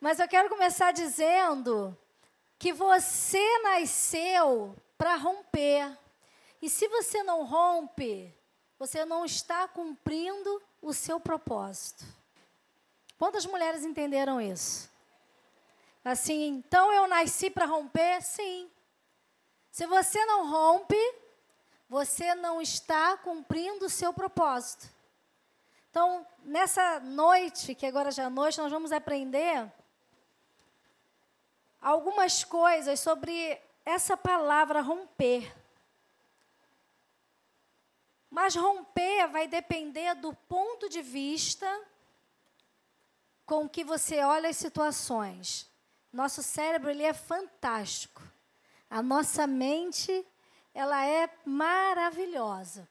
Mas eu quero começar dizendo que você nasceu para romper. E se você não rompe, você não está cumprindo o seu propósito. Quantas mulheres entenderam isso? Assim, então eu nasci para romper? Sim. Se você não rompe, você não está cumprindo o seu propósito. Então, nessa noite, que agora já é noite, nós vamos aprender algumas coisas sobre essa palavra romper. Mas romper vai depender do ponto de vista com que você olha as situações. Nosso cérebro ele é fantástico. A nossa mente ela é maravilhosa.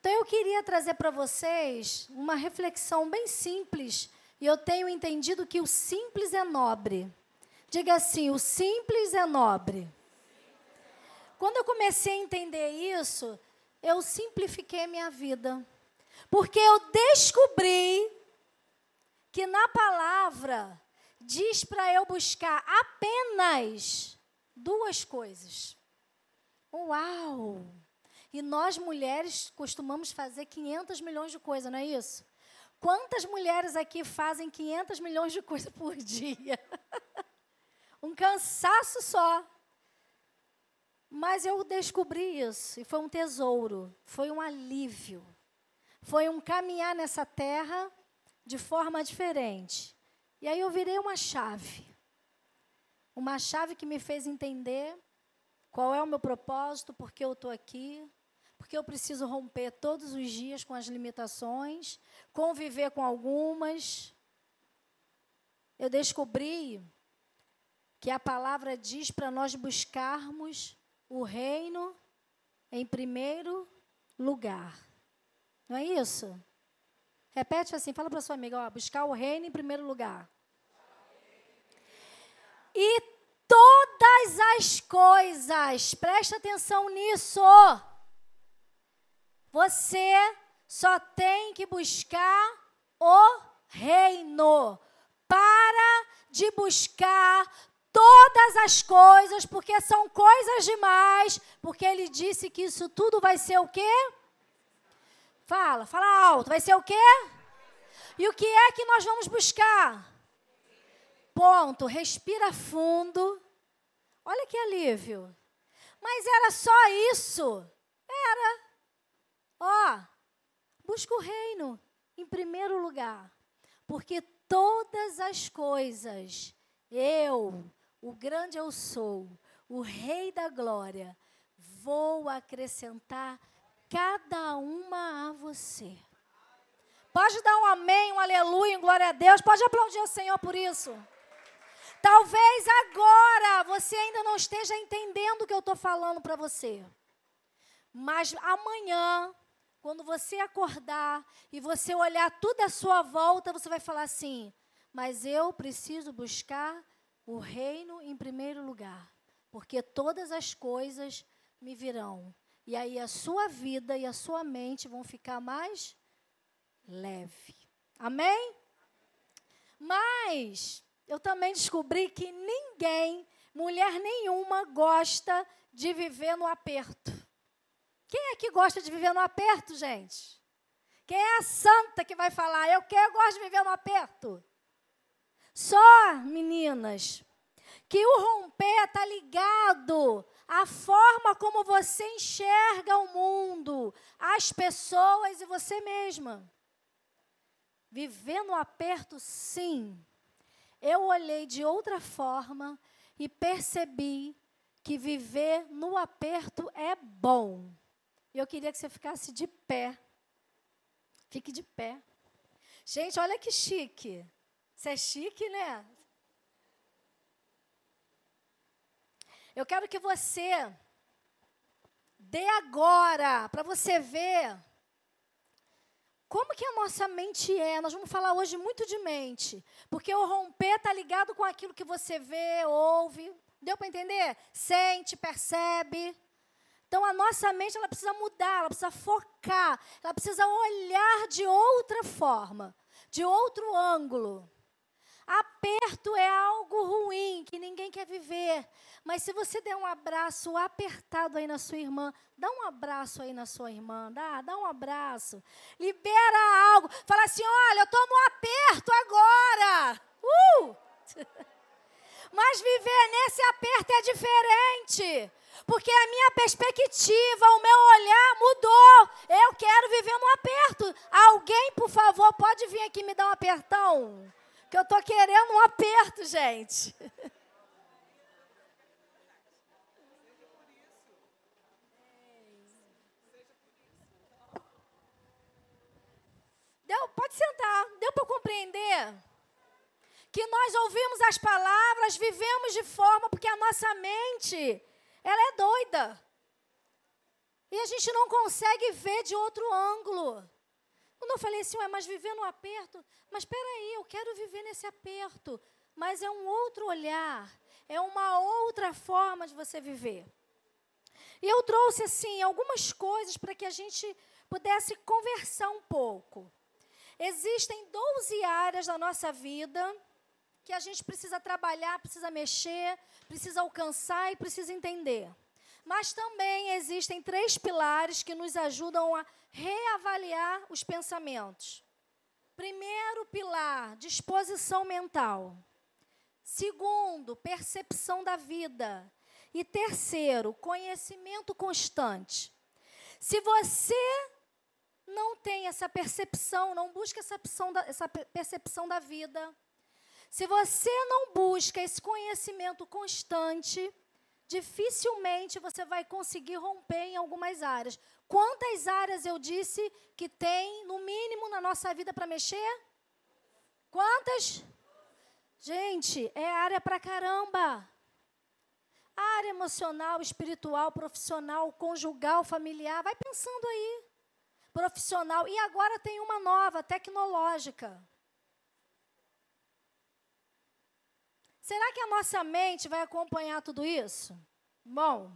Então eu queria trazer para vocês uma reflexão bem simples, e eu tenho entendido que o simples é nobre. Diga assim: o simples é nobre. Quando eu comecei a entender isso, eu simplifiquei minha vida. Porque eu descobri que na palavra diz para eu buscar apenas duas coisas. Uau! E nós mulheres costumamos fazer 500 milhões de coisas, não é isso? Quantas mulheres aqui fazem 500 milhões de coisas por dia? um cansaço só. Mas eu descobri isso e foi um tesouro, foi um alívio. Foi um caminhar nessa terra de forma diferente. E aí eu virei uma chave. Uma chave que me fez entender qual é o meu propósito, por que eu estou aqui, porque eu preciso romper todos os dias com as limitações, conviver com algumas. Eu descobri que a palavra diz para nós buscarmos o reino em primeiro lugar. Não é isso? Repete assim, fala para sua amiga, ó, buscar o reino em primeiro lugar. E todas as coisas, presta atenção nisso. Você só tem que buscar o reino. Para de buscar todas as coisas, porque são coisas demais, porque ele disse que isso tudo vai ser o quê? Fala, fala alto, vai ser o quê? E o que é que nós vamos buscar? Ponto, respira fundo. Olha que alívio. Mas era só isso? Era. Ó, busca o reino em primeiro lugar, porque todas as coisas eu o grande eu sou, o Rei da glória, vou acrescentar cada uma a você. Pode dar um amém, um aleluia, um glória a Deus. Pode aplaudir o Senhor por isso. Talvez agora você ainda não esteja entendendo o que eu estou falando para você. Mas amanhã, quando você acordar e você olhar tudo à sua volta, você vai falar assim: Mas eu preciso buscar o reino em primeiro lugar, porque todas as coisas me virão. E aí a sua vida e a sua mente vão ficar mais leve. Amém? Mas eu também descobri que ninguém, mulher nenhuma, gosta de viver no aperto. Quem é que gosta de viver no aperto, gente? Quem é a santa que vai falar, eu quero, eu gosto de viver no aperto? Só, meninas, que o romper está ligado à forma como você enxerga o mundo, as pessoas e você mesma. Viver no aperto, sim. Eu olhei de outra forma e percebi que viver no aperto é bom. Eu queria que você ficasse de pé. Fique de pé. Gente, olha que chique. Você é chique, né? Eu quero que você dê agora, para você ver como que a nossa mente é. Nós vamos falar hoje muito de mente, porque o romper está ligado com aquilo que você vê, ouve. Deu para entender? Sente, percebe. Então a nossa mente ela precisa mudar, ela precisa focar, ela precisa olhar de outra forma, de outro ângulo. Aperto é algo ruim que ninguém quer viver. Mas se você der um abraço apertado aí na sua irmã, dá um abraço aí na sua irmã, dá, dá um abraço. Libera algo. Fala assim: olha, eu estou no aperto agora. Uh! Mas viver nesse aperto é diferente. Porque a minha perspectiva, o meu olhar mudou. Eu quero viver no aperto. Alguém, por favor, pode vir aqui me dar um apertão? Que eu estou querendo um aperto, gente. Deu, pode sentar. Deu para compreender? Que nós ouvimos as palavras, vivemos de forma porque a nossa mente, ela é doida. E a gente não consegue ver de outro ângulo. Quando eu falei assim, ué, mas viver no aperto, mas espera aí, eu quero viver nesse aperto, mas é um outro olhar, é uma outra forma de você viver. E eu trouxe assim algumas coisas para que a gente pudesse conversar um pouco. Existem 12 áreas da nossa vida que a gente precisa trabalhar, precisa mexer, precisa alcançar e precisa entender. Mas também existem três pilares que nos ajudam a reavaliar os pensamentos. Primeiro pilar, disposição mental. Segundo, percepção da vida. E terceiro, conhecimento constante. Se você não tem essa percepção, não busca essa, da, essa percepção da vida, se você não busca esse conhecimento constante, dificilmente você vai conseguir romper em algumas áreas. Quantas áreas eu disse que tem, no mínimo, na nossa vida para mexer? Quantas? Gente, é área para caramba. Área emocional, espiritual, profissional, conjugal, familiar. Vai pensando aí. Profissional. E agora tem uma nova, tecnológica. Será que a nossa mente vai acompanhar tudo isso? Bom,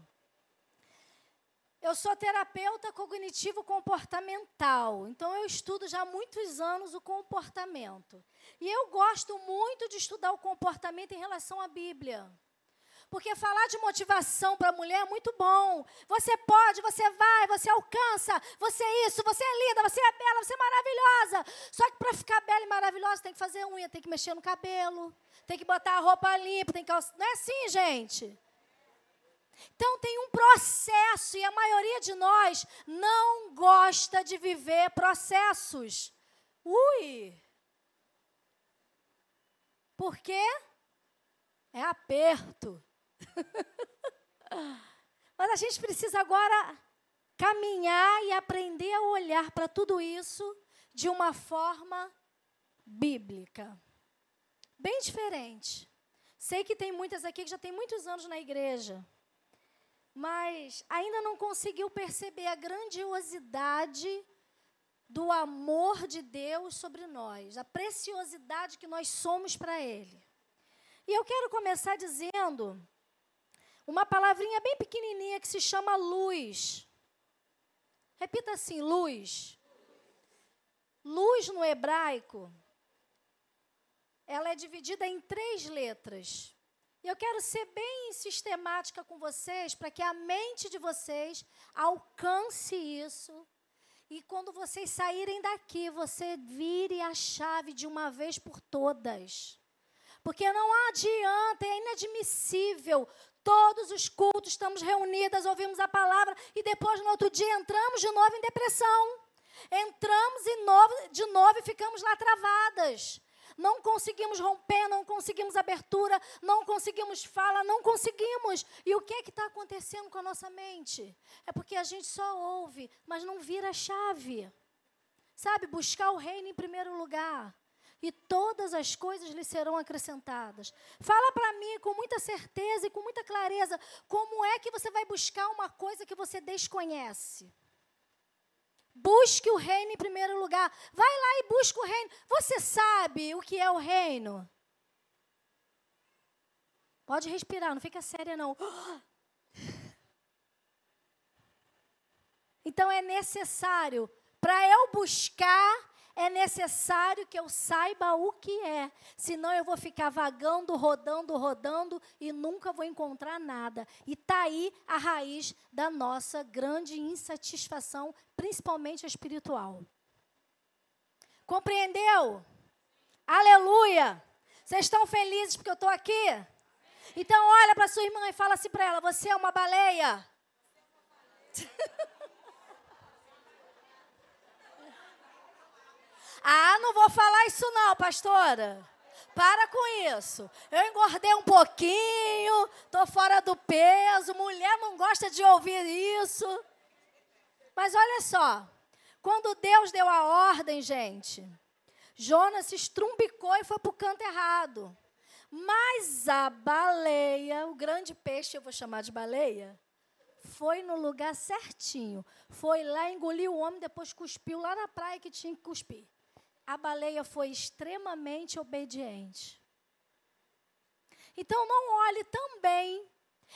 eu sou terapeuta cognitivo comportamental, então eu estudo já há muitos anos o comportamento. E eu gosto muito de estudar o comportamento em relação à Bíblia. Porque falar de motivação para a mulher é muito bom. Você pode, você vai, você alcança, você é isso, você é linda, você é bela, você é maravilhosa. Só que para ficar bela e maravilhosa tem que fazer unha, tem que mexer no cabelo, tem que botar a roupa limpa, tem que. Não é assim, gente? Então tem um processo e a maioria de nós não gosta de viver processos. Ui! Por quê? É aperto. Mas a gente precisa agora caminhar e aprender a olhar para tudo isso de uma forma bíblica. Bem diferente. Sei que tem muitas aqui que já tem muitos anos na igreja, mas ainda não conseguiu perceber a grandiosidade do amor de Deus sobre nós, a preciosidade que nós somos para Ele. E eu quero começar dizendo uma palavrinha bem pequenininha que se chama luz. Repita assim: luz. Luz no hebraico, ela é dividida em três letras. E eu quero ser bem sistemática com vocês, para que a mente de vocês alcance isso. E quando vocês saírem daqui, você vire a chave de uma vez por todas. Porque não adianta, é inadmissível Todos os cultos estamos reunidas, ouvimos a palavra e depois no outro dia entramos de novo em depressão. Entramos de novo, de novo e ficamos lá travadas. Não conseguimos romper, não conseguimos abertura, não conseguimos fala, não conseguimos. E o que é que está acontecendo com a nossa mente? É porque a gente só ouve, mas não vira a chave. Sabe, buscar o reino em primeiro lugar e todas as coisas lhe serão acrescentadas. Fala para mim com muita certeza e com muita clareza como é que você vai buscar uma coisa que você desconhece. Busque o reino em primeiro lugar. Vai lá e busque o reino. Você sabe o que é o reino? Pode respirar, não fica séria não. Então é necessário para eu buscar é necessário que eu saiba o que é, senão eu vou ficar vagando, rodando, rodando e nunca vou encontrar nada. E está aí a raiz da nossa grande insatisfação, principalmente espiritual. Compreendeu? Aleluia! Vocês estão felizes porque eu estou aqui? Então olha para sua irmã e fala assim para ela: você é uma baleia. ah, não vou falar isso não, pastora. Para com isso. Eu engordei um pouquinho, tô fora do peso. Mulher não gosta de ouvir isso. Mas olha só, quando Deus deu a ordem, gente, Jonas se estrumbicou e foi para o canto errado. Mas a baleia, o grande peixe, eu vou chamar de baleia, foi no lugar certinho. Foi lá, engoliu o homem, depois cuspiu lá na praia que tinha que cuspir. A baleia foi extremamente obediente. Então não olhe também.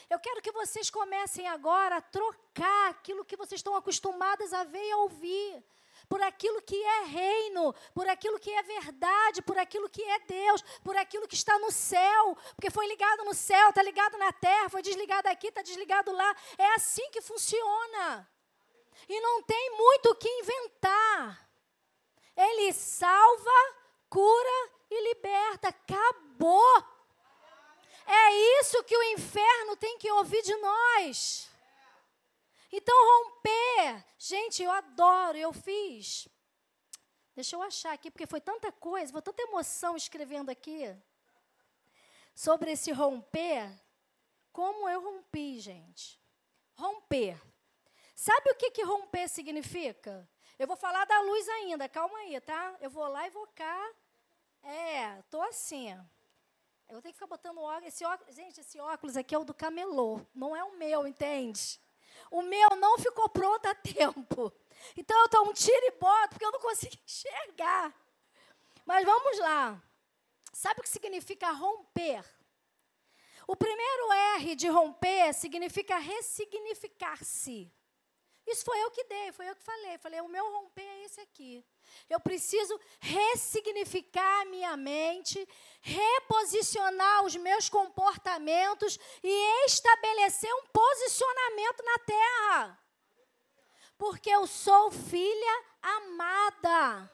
Eu quero que vocês comecem agora a trocar aquilo que vocês estão acostumadas a ver e a ouvir por aquilo que é reino, por aquilo que é verdade, por aquilo que é Deus, por aquilo que está no céu, porque foi ligado no céu, está ligado na terra, foi desligado aqui, está desligado lá. É assim que funciona. E não tem muito o que inventar. Ele salva, cura e liberta. Acabou. É isso que o inferno tem que ouvir de nós. Então, romper. Gente, eu adoro, eu fiz. Deixa eu achar aqui, porque foi tanta coisa, foi tanta emoção escrevendo aqui. Sobre esse romper. Como eu rompi, gente. Romper. Sabe o que, que romper significa? Eu vou falar da luz ainda, calma aí, tá? Eu vou lá e vou cá. É, tô assim. Eu tenho que ficar botando óculos. Esse óculos. Gente, esse óculos aqui é o do camelô, não é o meu, entende? O meu não ficou pronto a tempo. Então eu estou um tiro e boto porque eu não consigo enxergar. Mas vamos lá. Sabe o que significa romper? O primeiro R de romper significa ressignificar-se. Isso foi eu que dei, foi eu que falei. Falei, o meu romper é esse aqui. Eu preciso ressignificar a minha mente, reposicionar os meus comportamentos e estabelecer um posicionamento na terra. Porque eu sou filha amada.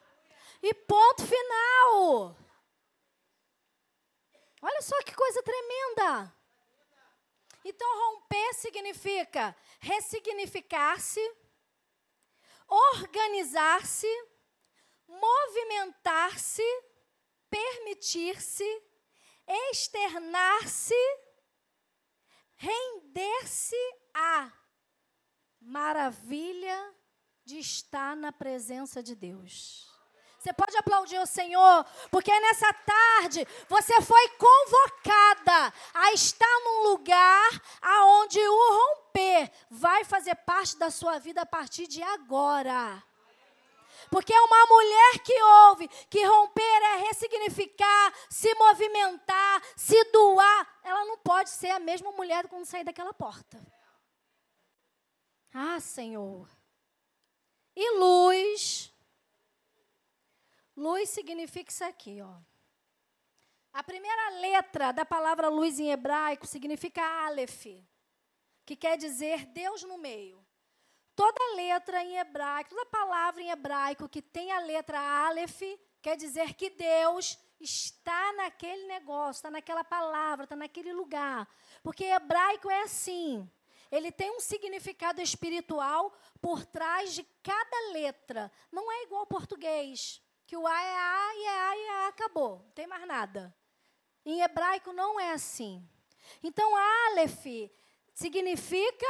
E ponto final. Olha só que coisa tremenda. Então, romper significa ressignificar-se, organizar-se, movimentar-se, permitir-se, externar-se, render-se a maravilha de estar na presença de Deus. Você pode aplaudir o Senhor, porque nessa tarde você foi convocada a estar num lugar aonde o romper vai fazer parte da sua vida a partir de agora. Porque uma mulher que ouve que romper é ressignificar, se movimentar, se doar. Ela não pode ser a mesma mulher quando sair daquela porta. Ah, Senhor. E luz Luz significa isso aqui, ó. A primeira letra da palavra luz em hebraico significa Aleph, que quer dizer Deus no meio. Toda letra em hebraico, toda palavra em hebraico que tem a letra Aleph, quer dizer que Deus está naquele negócio, está naquela palavra, está naquele lugar. Porque hebraico é assim. Ele tem um significado espiritual por trás de cada letra. Não é igual ao português que o A é A e é A e é A, acabou, não tem mais nada. Em hebraico não é assim. Então, Aleph significa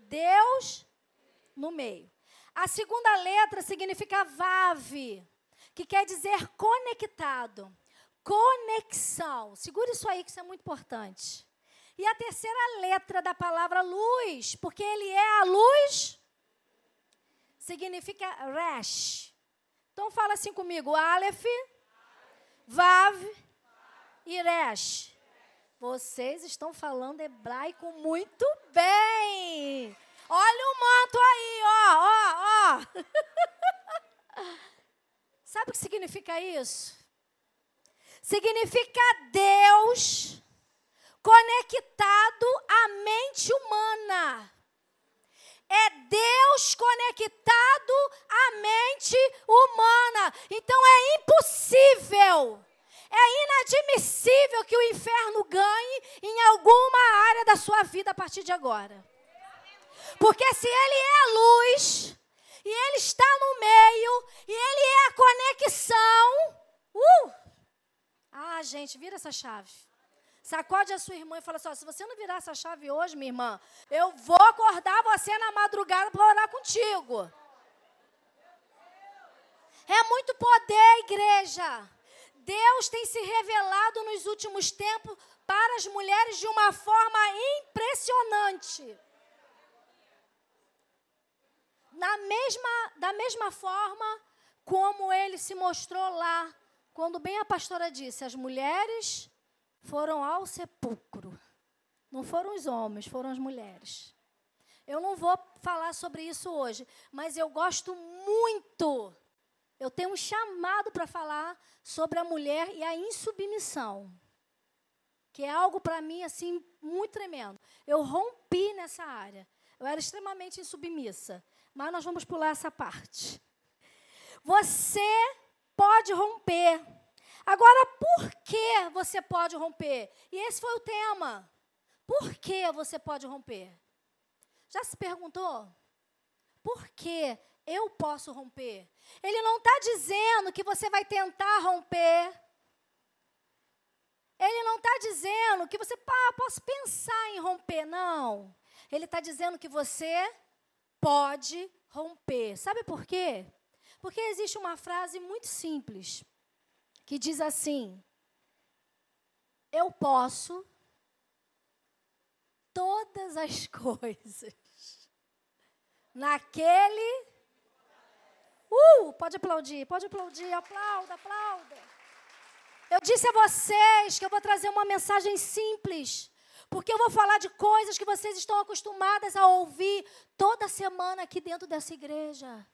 Deus no meio. A segunda letra significa Vav, que quer dizer conectado, conexão. Segura isso aí, que isso é muito importante. E a terceira letra da palavra luz, porque ele é a luz, significa Resh, então fala assim comigo: Aleph, Vav e Resh. Vocês estão falando hebraico muito bem. Olha o manto aí, ó, ó, ó. Sabe o que significa isso? Significa Deus conectado à mente humana. É Deus conectado à mente humana. Então é impossível, é inadmissível que o inferno ganhe em alguma área da sua vida a partir de agora. Porque se ele é a luz, e ele está no meio, e ele é a conexão. Uh! Ah, gente, vira essa chave. Sacode a sua irmã e fala assim: ó, se você não virar essa chave hoje, minha irmã, eu vou acordar você na madrugada para orar contigo. É muito poder, igreja. Deus tem se revelado nos últimos tempos para as mulheres de uma forma impressionante. Na mesma, da mesma forma como ele se mostrou lá, quando bem a pastora disse, as mulheres foram ao sepulcro. Não foram os homens, foram as mulheres. Eu não vou falar sobre isso hoje, mas eu gosto muito. Eu tenho um chamado para falar sobre a mulher e a insubmissão, que é algo para mim assim muito tremendo. Eu rompi nessa área. Eu era extremamente insubmissa, mas nós vamos pular essa parte. Você pode romper Agora, por que você pode romper? E esse foi o tema. Por que você pode romper? Já se perguntou? Por que eu posso romper? Ele não está dizendo que você vai tentar romper. Ele não está dizendo que você, pá, posso pensar em romper. Não. Ele está dizendo que você pode romper. Sabe por quê? Porque existe uma frase muito simples que diz assim: Eu posso todas as coisas naquele. Uh, pode aplaudir, pode aplaudir, aplauda, aplauda. Eu disse a vocês que eu vou trazer uma mensagem simples, porque eu vou falar de coisas que vocês estão acostumadas a ouvir toda semana aqui dentro dessa igreja.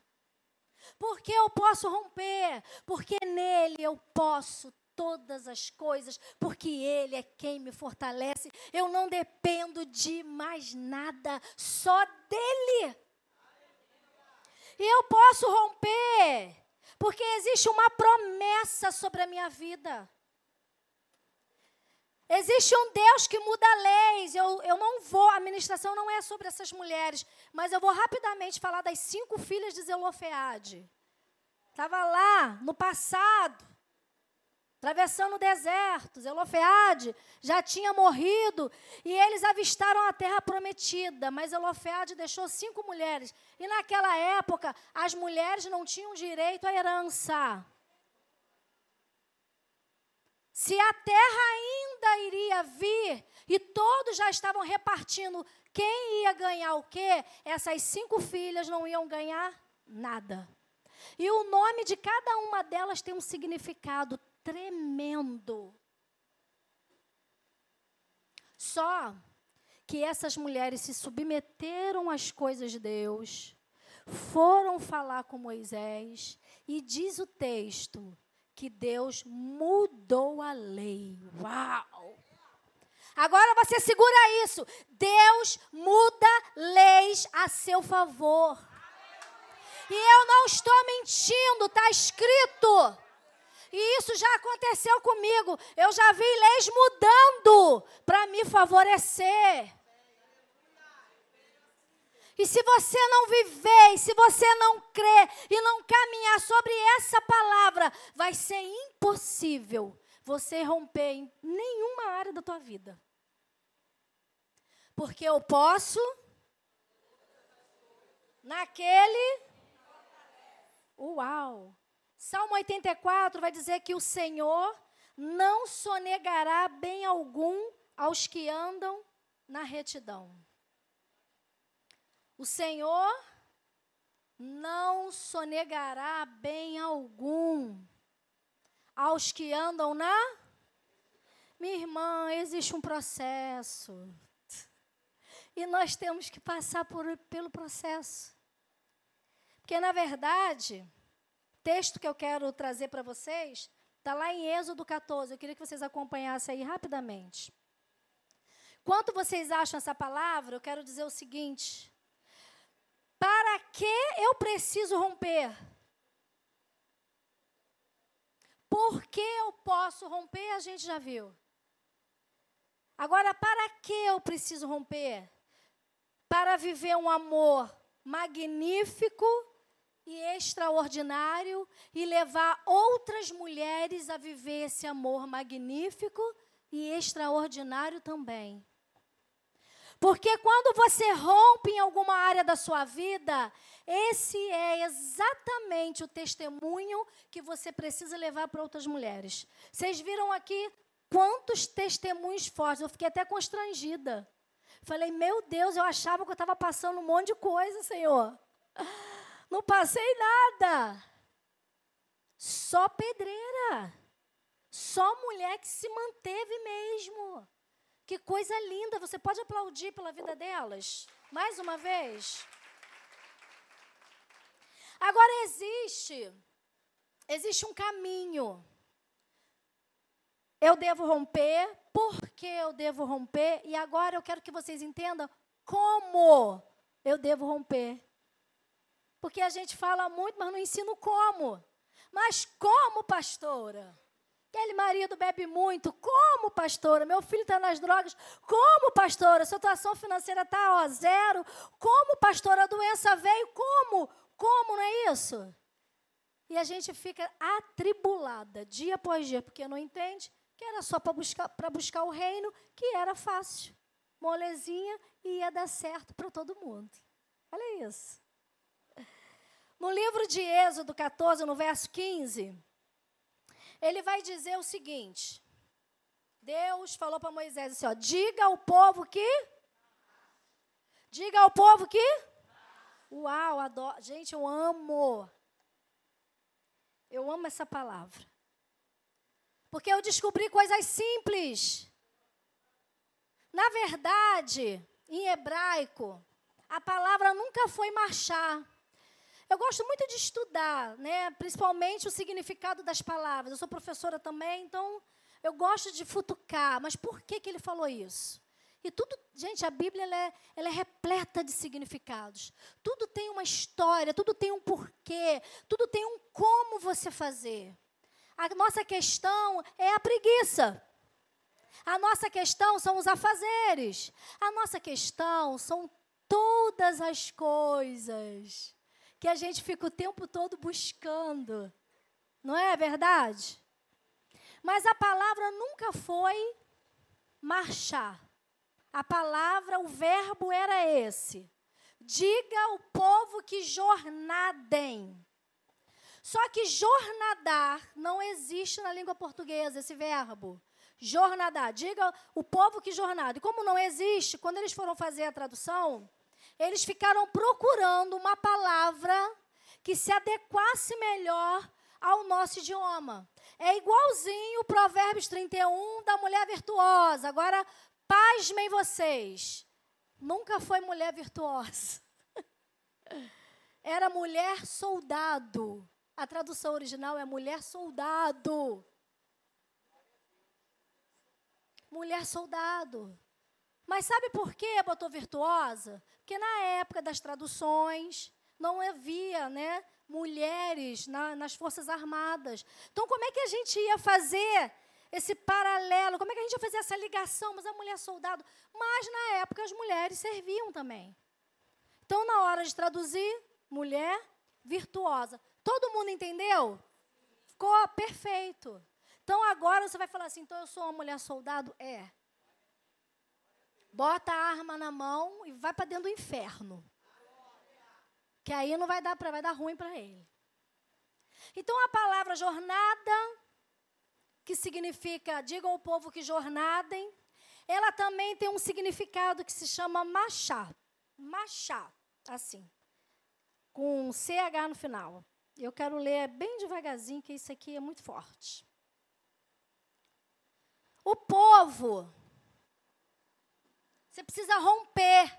Porque eu posso romper, porque nele eu posso todas as coisas, porque Ele é quem me fortalece. Eu não dependo de mais nada, só dEle. E eu posso romper, porque existe uma promessa sobre a minha vida. Existe um Deus que muda leis. Eu, eu não vou, a ministração não é sobre essas mulheres, mas eu vou rapidamente falar das cinco filhas de Zelofeade. Estava lá no passado, atravessando o deserto. Zelofeade já tinha morrido e eles avistaram a terra prometida, mas Zelofeade deixou cinco mulheres. E naquela época, as mulheres não tinham direito à herança. Se a terra ainda iria vir e todos já estavam repartindo quem ia ganhar o quê, essas cinco filhas não iam ganhar nada. E o nome de cada uma delas tem um significado tremendo. Só que essas mulheres se submeteram às coisas de Deus, foram falar com Moisés, e diz o texto que Deus mudou a lei. Uau! Agora você segura isso. Deus muda leis a seu favor. E eu não estou mentindo, está escrito. E isso já aconteceu comigo. Eu já vi leis mudando para me favorecer. E se você não viver, e se você não crer e não caminhar sobre essa palavra, vai ser impossível você romper em nenhuma área da tua vida. Porque eu posso naquele Uau! Salmo 84 vai dizer que o Senhor não sonegará bem algum aos que andam na retidão. O Senhor não sonegará bem algum aos que andam na. Minha irmã, existe um processo. E nós temos que passar por, pelo processo. Porque, na verdade, texto que eu quero trazer para vocês está lá em Êxodo 14. Eu queria que vocês acompanhassem aí rapidamente. Quanto vocês acham essa palavra, eu quero dizer o seguinte: para que eu preciso romper? Por que eu posso romper? A gente já viu. Agora, para que eu preciso romper? Para viver um amor magnífico e extraordinário e levar outras mulheres a viver esse amor magnífico e extraordinário também. Porque quando você rompe em alguma área da sua vida, esse é exatamente o testemunho que você precisa levar para outras mulheres. Vocês viram aqui quantos testemunhos fortes, eu fiquei até constrangida. Falei, meu Deus, eu achava que eu estava passando um monte de coisa, Senhor. Não passei nada. Só pedreira. Só mulher que se manteve mesmo. Que coisa linda. Você pode aplaudir pela vida delas? Mais uma vez. Agora existe existe um caminho. Eu devo romper, por que eu devo romper? E agora eu quero que vocês entendam como eu devo romper. Porque a gente fala muito, mas não ensina como. Mas como, pastora? Aquele marido bebe muito. Como, pastora? Meu filho está nas drogas. Como, pastora? Situação financeira está zero. Como, pastora? A doença veio. Como? Como, não é isso? E a gente fica atribulada dia após dia, porque não entende que era só para buscar, buscar o reino, que era fácil. Molezinha e ia dar certo para todo mundo. Olha isso. No livro de Êxodo 14, no verso 15, ele vai dizer o seguinte: Deus falou para Moisés assim: ó, diga ao povo que. Diga ao povo que. Uau, adoro. Gente, eu amo. Eu amo essa palavra. Porque eu descobri coisas simples. Na verdade, em hebraico, a palavra nunca foi marchar. Eu gosto muito de estudar, né? principalmente o significado das palavras. Eu sou professora também, então eu gosto de futucar. Mas por que, que ele falou isso? E tudo, gente, a Bíblia ela é, ela é repleta de significados. Tudo tem uma história, tudo tem um porquê, tudo tem um como você fazer. A nossa questão é a preguiça. A nossa questão são os afazeres. A nossa questão são todas as coisas que a gente fica o tempo todo buscando. Não é verdade? Mas a palavra nunca foi marchar. A palavra, o verbo era esse. Diga ao povo que jornadem. Só que jornadar não existe na língua portuguesa, esse verbo. Jornadar. Diga o povo que jornada. E como não existe, quando eles foram fazer a tradução, eles ficaram procurando uma palavra que se adequasse melhor ao nosso idioma. É igualzinho o Provérbios 31 da mulher virtuosa. Agora, pasmem vocês. Nunca foi mulher virtuosa. Era mulher soldado. A tradução original é mulher soldado. Mulher soldado. Mas sabe por que botou virtuosa? Porque na época das traduções não havia né, mulheres na, nas Forças Armadas. Então, como é que a gente ia fazer esse paralelo? Como é que a gente ia fazer essa ligação? Mas a mulher soldado. Mas na época as mulheres serviam também. Então, na hora de traduzir, mulher virtuosa. Todo mundo entendeu? Ficou perfeito. Então agora você vai falar assim: então eu sou uma mulher soldado? É bota a arma na mão e vai para dentro do inferno. Que aí não vai dar para vai dar ruim para ele. Então a palavra jornada, que significa, digam ao povo que jornadem, ela também tem um significado que se chama machá. Machá, assim, com CH no final. Eu quero ler bem devagarzinho, que isso aqui é muito forte. O povo você precisa romper.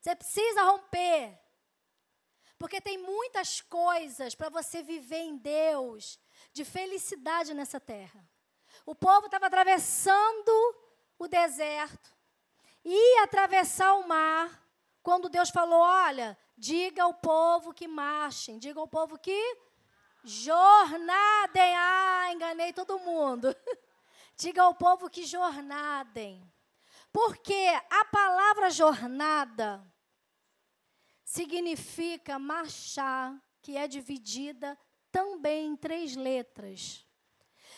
Você precisa romper. Porque tem muitas coisas para você viver em Deus de felicidade nessa terra. O povo estava atravessando o deserto, ia atravessar o mar, quando Deus falou: Olha, diga ao povo que marchem, diga ao povo que jornadem. Ah, enganei todo mundo. diga ao povo que jornadem. Porque a palavra jornada significa marchar, que é dividida também em três letras.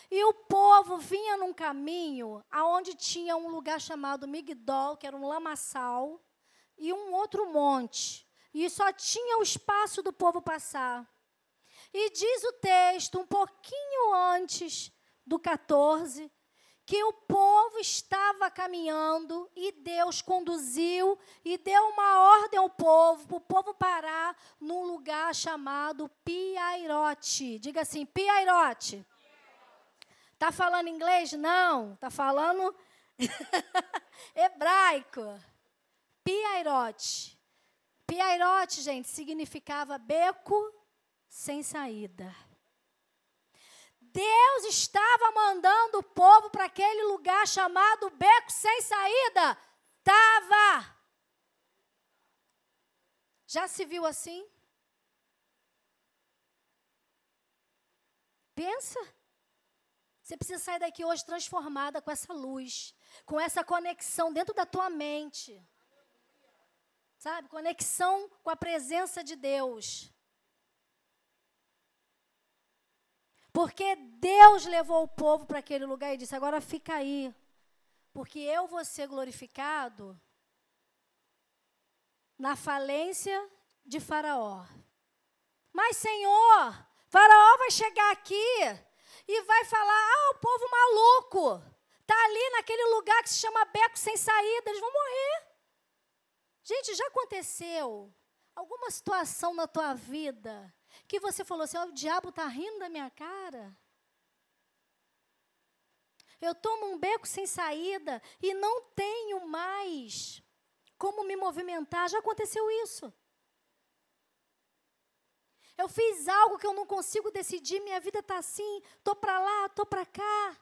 E o povo vinha num caminho aonde tinha um lugar chamado Migdol, que era um lamaçal, e um outro monte. E só tinha o espaço do povo passar. E diz o texto, um pouquinho antes do 14, que o povo estava caminhando e Deus conduziu e deu uma ordem ao povo, para o povo parar num lugar chamado Piairote. Diga assim, Piairote. Está falando inglês? Não, está falando hebraico. Piairote. Piairote, gente, significava beco sem saída. Deus estava mandando o povo para aquele lugar chamado beco sem saída. Tava. Já se viu assim? Pensa. Você precisa sair daqui hoje transformada com essa luz, com essa conexão dentro da tua mente. Sabe? Conexão com a presença de Deus. Porque Deus levou o povo para aquele lugar e disse: agora fica aí, porque eu vou ser glorificado na falência de Faraó. Mas, Senhor, Faraó vai chegar aqui e vai falar: ah, o povo maluco está ali naquele lugar que se chama beco sem saída, eles vão morrer. Gente, já aconteceu alguma situação na tua vida que você falou assim: oh, o diabo está rindo da minha cara. Eu estou num beco sem saída e não tenho mais como me movimentar. Já aconteceu isso. Eu fiz algo que eu não consigo decidir, minha vida está assim, estou para lá, estou para cá.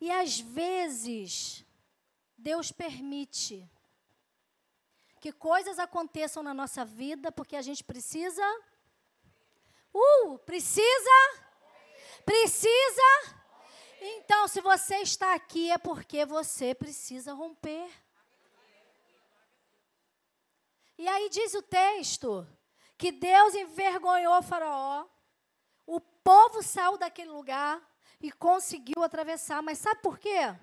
E às vezes, Deus permite que coisas aconteçam na nossa vida porque a gente precisa Uh, precisa? Precisa? Então, se você está aqui é porque você precisa romper. E aí diz o texto que Deus envergonhou Faraó, o povo saiu daquele lugar e conseguiu atravessar. Mas sabe por quê?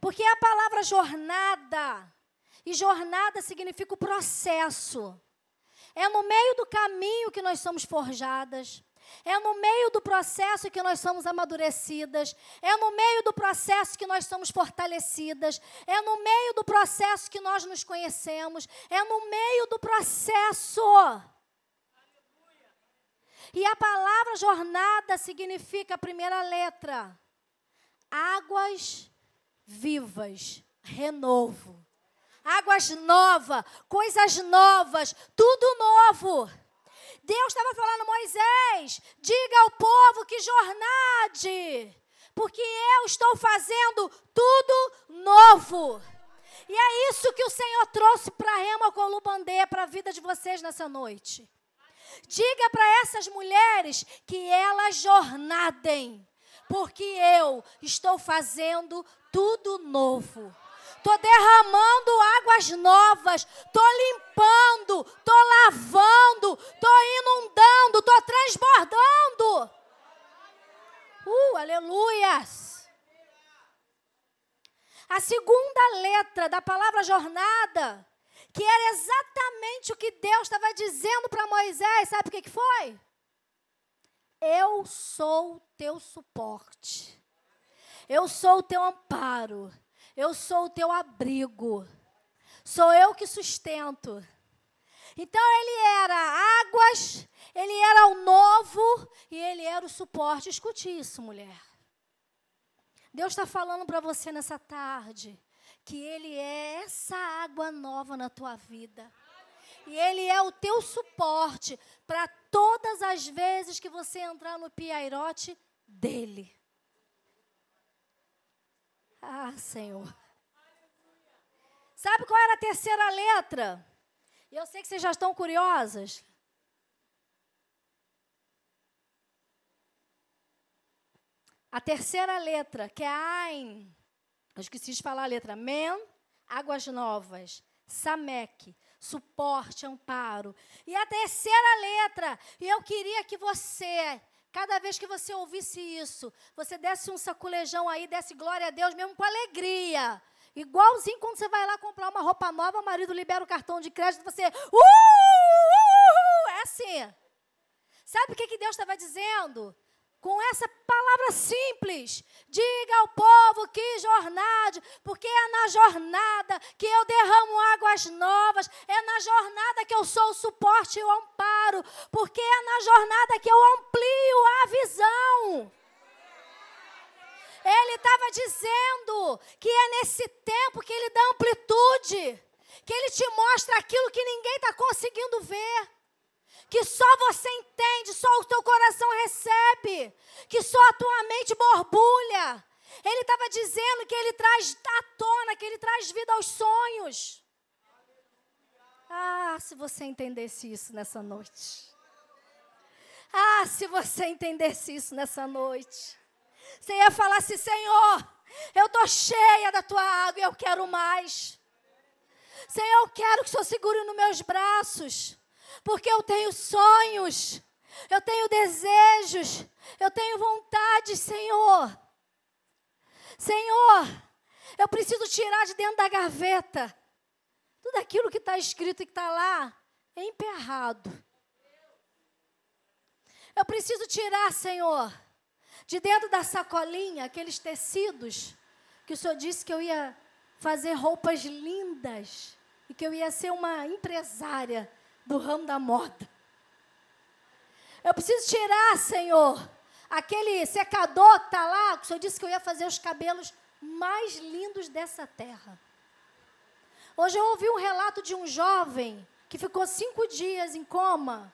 Porque a palavra jornada, e jornada significa o processo. É no meio do caminho que nós somos forjadas. É no meio do processo que nós somos amadurecidas. É no meio do processo que nós somos fortalecidas. É no meio do processo que nós nos conhecemos. É no meio do processo. E a palavra jornada significa a primeira letra: águas vivas, renovo águas novas, coisas novas, tudo novo. Deus estava falando, Moisés, diga ao povo que jornade, porque eu estou fazendo tudo novo. E é isso que o Senhor trouxe para Rema Colubandê, para a vida de vocês nessa noite. Diga para essas mulheres que elas jornadem, porque eu estou fazendo tudo novo. Estou derramando águas novas, estou limpando, estou lavando, estou inundando, estou transbordando. Uh, aleluias. A segunda letra da palavra jornada, que era exatamente o que Deus estava dizendo para Moisés, sabe o que, que foi? Eu sou teu suporte. Eu sou o teu amparo. Eu sou o teu abrigo. Sou eu que sustento. Então ele era águas, ele era o novo e ele era o suporte. Escute isso, mulher. Deus está falando para você nessa tarde que ele é essa água nova na tua vida. E Ele é o teu suporte para todas as vezes que você entrar no piairote dele. Ah, Senhor. Sabe qual era a terceira letra? E eu sei que vocês já estão curiosas. A terceira letra, que é Ain. Eu esqueci de falar a letra. Men, Águas Novas. Samek, suporte, amparo. E a terceira letra, e eu queria que você, cada vez que você ouvisse isso, você desse um saculejão aí, desse glória a Deus mesmo com alegria. Igualzinho quando você vai lá comprar uma roupa nova, o marido libera o cartão de crédito, você. Uh, uh, uh, é assim. Sabe o que, que Deus estava dizendo? Com essa palavra simples. Diga ao povo que jornada, porque é na jornada que eu derramo águas novas, é na jornada que eu sou o suporte e o amparo, porque é na jornada que eu amplio a visão. Ele estava dizendo que é nesse tempo que ele dá amplitude, que ele te mostra aquilo que ninguém está conseguindo ver que só você entende, só o teu coração recebe, que só a tua mente borbulha. Ele estava dizendo que ele traz à tona, que ele traz vida aos sonhos. Ah, se você entendesse isso nessa noite. Ah, se você entendesse isso nessa noite. Você ia falar assim: Senhor, eu estou cheia da tua água e eu quero mais. Senhor, eu quero que o Senhor segure nos meus braços porque eu tenho sonhos, eu tenho desejos, eu tenho vontade, Senhor. Senhor, eu preciso tirar de dentro da gaveta tudo aquilo que está escrito e que está lá emperrado. Eu preciso tirar, Senhor, de dentro da sacolinha aqueles tecidos que o Senhor disse que eu ia fazer roupas lindas e que eu ia ser uma empresária do ramo da moda. Eu preciso tirar, Senhor, aquele secador que está lá, que o Senhor disse que eu ia fazer os cabelos mais lindos dessa terra. Hoje eu ouvi um relato de um jovem que ficou cinco dias em coma.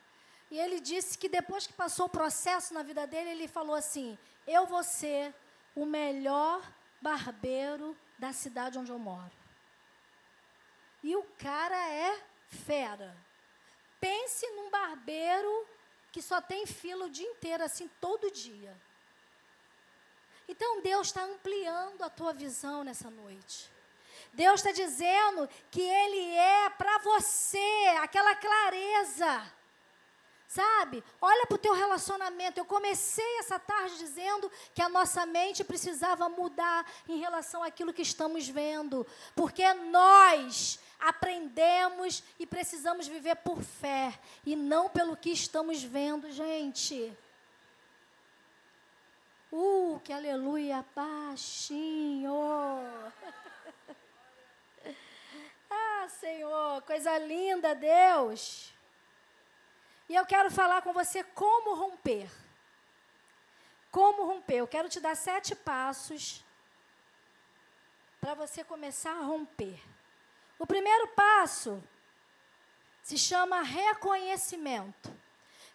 E ele disse que depois que passou o processo na vida dele, ele falou assim: Eu vou ser o melhor barbeiro da cidade onde eu moro. E o cara é fera. Pense num barbeiro que só tem fila o dia inteiro, assim, todo dia. Então Deus está ampliando a tua visão nessa noite. Deus está dizendo que Ele é para você aquela clareza. Sabe? Olha para o teu relacionamento. Eu comecei essa tarde dizendo que a nossa mente precisava mudar em relação àquilo que estamos vendo. Porque nós aprendemos e precisamos viver por fé e não pelo que estamos vendo, gente. Uh, que aleluia, baixinho. ah, Senhor, coisa linda, Deus. E eu quero falar com você como romper. Como romper? Eu quero te dar sete passos para você começar a romper. O primeiro passo se chama reconhecimento.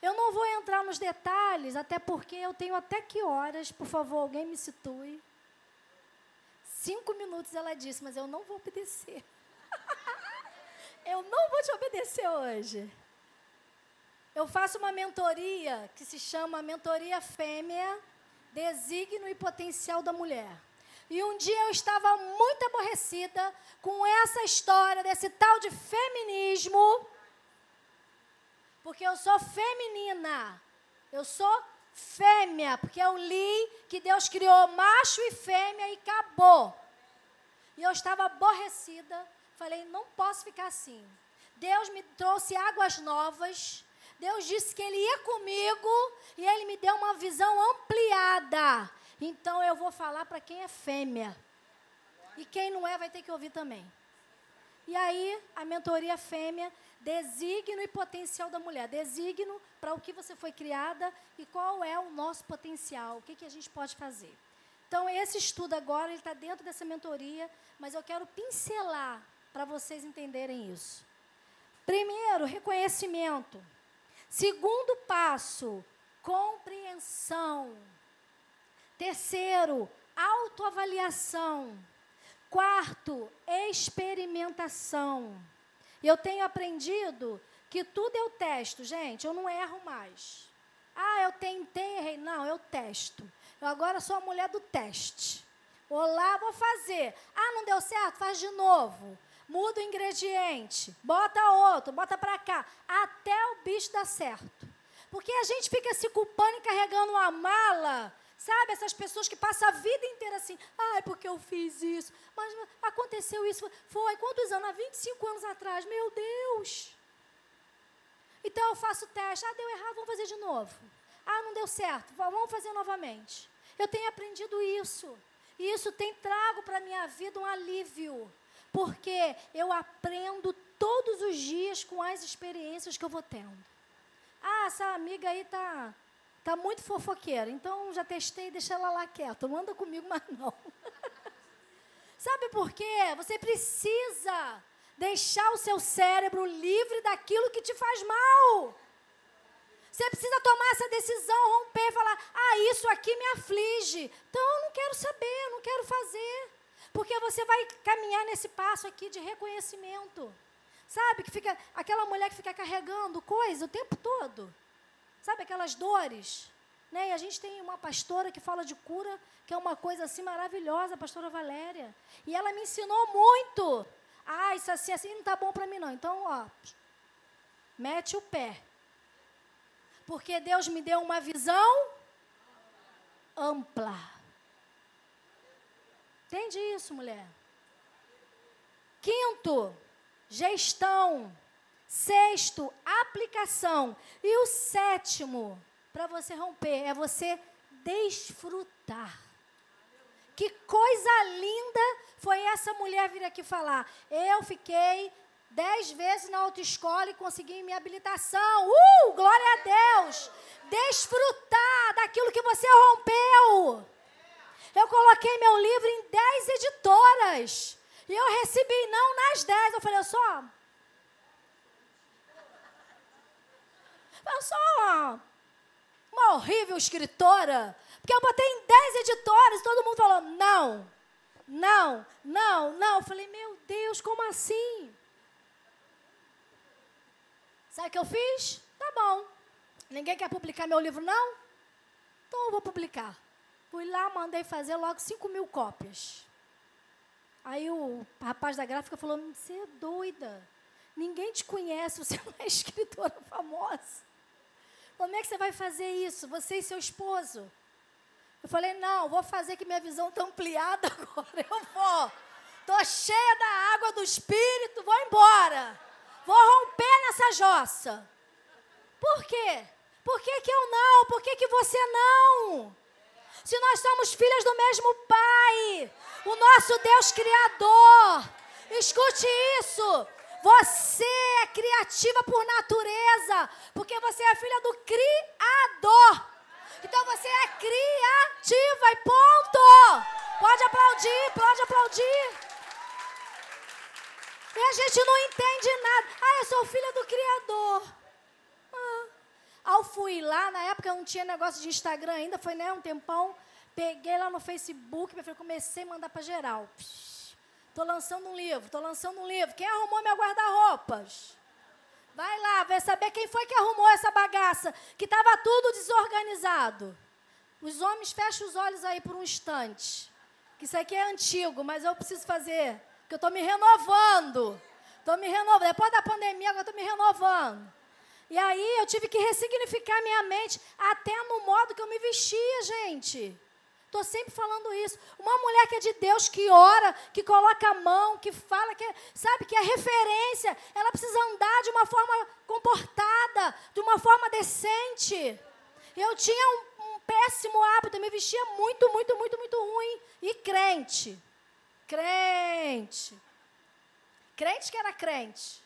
Eu não vou entrar nos detalhes, até porque eu tenho até que horas, por favor, alguém me situe. Cinco minutos ela disse, mas eu não vou obedecer. eu não vou te obedecer hoje. Eu faço uma mentoria que se chama Mentoria Fêmea, Designo e Potencial da Mulher. E um dia eu estava muito aborrecida com essa história desse tal de feminismo, porque eu sou feminina, eu sou fêmea, porque eu li que Deus criou macho e fêmea e acabou. E eu estava aborrecida, falei, não posso ficar assim. Deus me trouxe águas novas, Deus disse que Ele ia comigo e Ele me deu uma visão ampliada. Então eu vou falar para quem é fêmea. E quem não é vai ter que ouvir também. E aí, a mentoria fêmea, designo e potencial da mulher. Designo para o que você foi criada e qual é o nosso potencial, o que, que a gente pode fazer. Então, esse estudo agora, está dentro dessa mentoria, mas eu quero pincelar para vocês entenderem isso. Primeiro, reconhecimento. Segundo passo, compreensão. Terceiro, autoavaliação. Quarto, experimentação. Eu tenho aprendido que tudo eu testo, gente, eu não erro mais. Ah, eu tentei, errei. Não, eu testo. Eu agora sou a mulher do teste. Vou lá, vou fazer. Ah, não deu certo? Faz de novo. Muda o ingrediente. Bota outro, bota para cá. Até o bicho dar certo. Porque a gente fica se culpando e carregando uma mala. Sabe, essas pessoas que passam a vida inteira assim, ai, ah, porque eu fiz isso, mas aconteceu isso, foi quantos anos? Há 25 anos atrás, meu Deus! Então eu faço teste, ah, deu errado, vamos fazer de novo. Ah, não deu certo, vamos fazer novamente. Eu tenho aprendido isso. E isso tem trago para a minha vida um alívio. Porque eu aprendo todos os dias com as experiências que eu vou tendo. Ah, essa amiga aí tá, tá muito fofoqueira, então já testei, deixa ela lá quieta. Não anda comigo mais não. Sabe por quê? Você precisa deixar o seu cérebro livre daquilo que te faz mal. Você precisa tomar essa decisão, romper, falar: ah, isso aqui me aflige. Então eu não quero saber, eu não quero fazer. Porque você vai caminhar nesse passo aqui de reconhecimento. Sabe, que fica aquela mulher que fica carregando coisa o tempo todo. Sabe, aquelas dores. Né? E a gente tem uma pastora que fala de cura, que é uma coisa assim maravilhosa, a pastora Valéria. E ela me ensinou muito. Ah, isso assim, assim não está bom para mim não. Então, ó, mete o pé. Porque Deus me deu uma visão ampla. Entende isso, mulher? Quinto, gestão. Sexto, aplicação. E o sétimo, para você romper, é você desfrutar. Que coisa linda foi essa mulher vir aqui falar. Eu fiquei dez vezes na autoescola e consegui minha habilitação. Uh, glória a Deus! Desfrutar daquilo que você rompeu. Eu coloquei meu livro em dez editoras. E eu recebi não nas dez. Eu falei, eu só. Eu sou uma horrível escritora. Porque eu botei em dez editoras e todo mundo falou, não, não, não, não. Eu falei, meu Deus, como assim? Sabe o que eu fiz? Tá bom. Ninguém quer publicar meu livro, não? Então eu vou publicar. Fui lá, mandei fazer logo 5 mil cópias. Aí o rapaz da gráfica falou: Você é doida. Ninguém te conhece, você não é escritora famosa. Como é que você vai fazer isso? Você e seu esposo? Eu falei: Não, vou fazer que minha visão está ampliada agora. Eu vou. Estou cheia da água do Espírito, vou embora. Vou romper nessa jossa. Por quê? Por que, que eu não? Por que, que você não? Se nós somos filhas do mesmo Pai, o nosso Deus Criador. Escute isso. Você é criativa por natureza, porque você é filha do Criador. Então você é criativa e ponto. Pode aplaudir, pode aplaudir. E a gente não entende nada. Ah, eu sou filha do Criador. Ah. Ao fui lá, na época não tinha negócio de Instagram ainda, foi né, um tempão. Peguei lá no Facebook, comecei a mandar para geral. Estou lançando um livro, estou lançando um livro. Quem arrumou meu guarda-roupas? Vai lá, vai saber quem foi que arrumou essa bagaça, que estava tudo desorganizado. Os homens fecham os olhos aí por um instante. Que isso aqui é antigo, mas eu preciso fazer porque eu estou me renovando. Estou me renovando. Depois da pandemia, agora estou me renovando. E aí eu tive que ressignificar minha mente até no modo que eu me vestia, gente. Estou sempre falando isso. Uma mulher que é de Deus, que ora, que coloca a mão, que fala, que é, sabe, que é referência, ela precisa andar de uma forma comportada, de uma forma decente. Eu tinha um, um péssimo hábito, eu me vestia muito, muito, muito, muito ruim. E crente. Crente. Crente que era crente.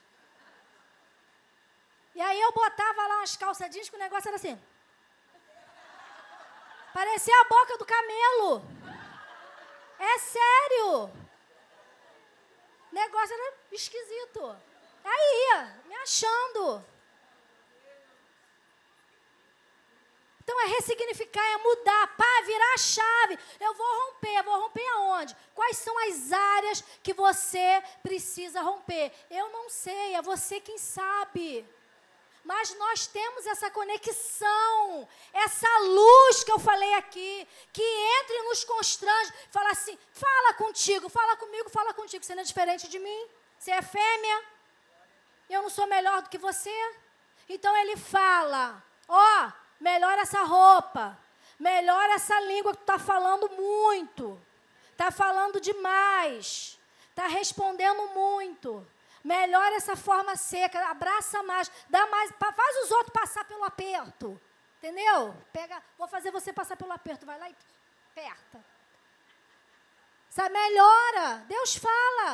E aí eu botava lá umas calças jeans que o negócio era assim. Parecia a boca do camelo. É sério. O negócio era esquisito. Aí, me achando. Então é ressignificar, é mudar, pá, virar a chave. Eu vou romper, eu vou romper aonde? Quais são as áreas que você precisa romper? Eu não sei, é você quem sabe. Mas nós temos essa conexão, essa luz que eu falei aqui, que entra e nos constrange. Fala assim: fala contigo, fala comigo, fala contigo. Você não é diferente de mim? Você é fêmea? Eu não sou melhor do que você? Então ele fala: ó, oh, melhora essa roupa, melhora essa língua que tu está falando muito, está falando demais, está respondendo muito. Melhora essa forma seca, abraça mais, dá mais, faz os outros passar pelo aperto. Entendeu? Pega, vou fazer você passar pelo aperto, vai lá e aperta. Sabe, melhora. Deus fala.